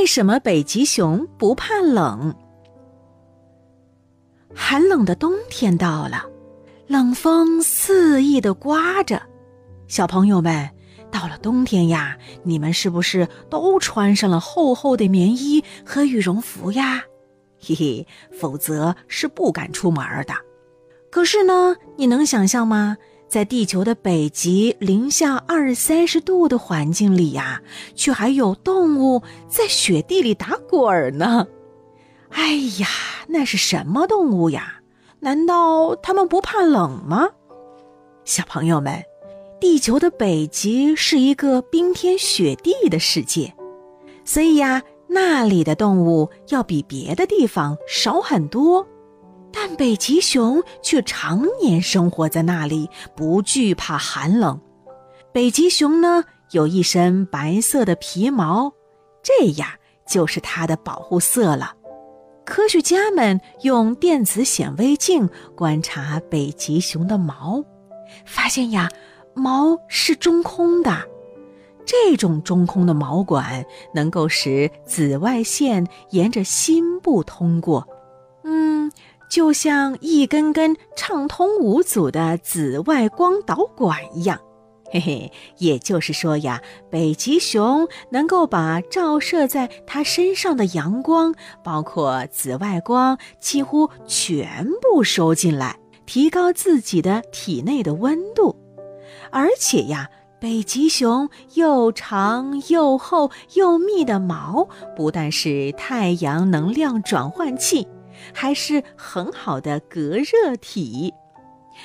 为什么北极熊不怕冷？寒冷的冬天到了，冷风肆意的刮着。小朋友们，到了冬天呀，你们是不是都穿上了厚厚的棉衣和羽绒服呀？嘿嘿，否则是不敢出门的。可是呢，你能想象吗？在地球的北极零下二三十度的环境里呀，却还有动物在雪地里打滚呢。哎呀，那是什么动物呀？难道它们不怕冷吗？小朋友们，地球的北极是一个冰天雪地的世界，所以呀，那里的动物要比别的地方少很多。但北极熊却常年生活在那里，不惧怕寒冷。北极熊呢，有一身白色的皮毛，这样就是它的保护色了。科学家们用电子显微镜观察北极熊的毛，发现呀，毛是中空的。这种中空的毛管能够使紫外线沿着心部通过。就像一根根畅通无阻的紫外光导管一样，嘿嘿，也就是说呀，北极熊能够把照射在它身上的阳光，包括紫外光，几乎全部收进来，提高自己的体内的温度。而且呀，北极熊又长又厚又密的毛，不但是太阳能量转换器。还是很好的隔热体，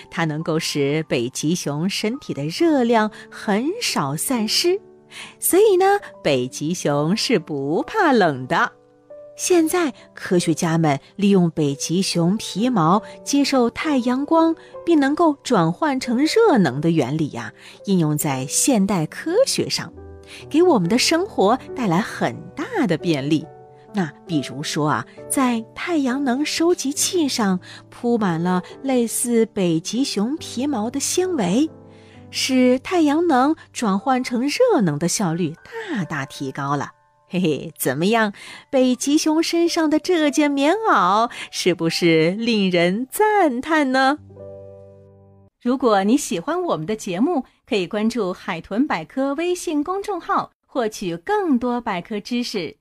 它能够使北极熊身体的热量很少散失，所以呢，北极熊是不怕冷的。现在，科学家们利用北极熊皮毛接受太阳光，并能够转换成热能的原理呀，应用在现代科学上，给我们的生活带来很大的便利。那比如说啊，在太阳能收集器上铺满了类似北极熊皮毛的纤维，使太阳能转换成热能的效率大大提高了。嘿嘿，怎么样？北极熊身上的这件棉袄是不是令人赞叹呢？如果你喜欢我们的节目，可以关注“海豚百科”微信公众号，获取更多百科知识。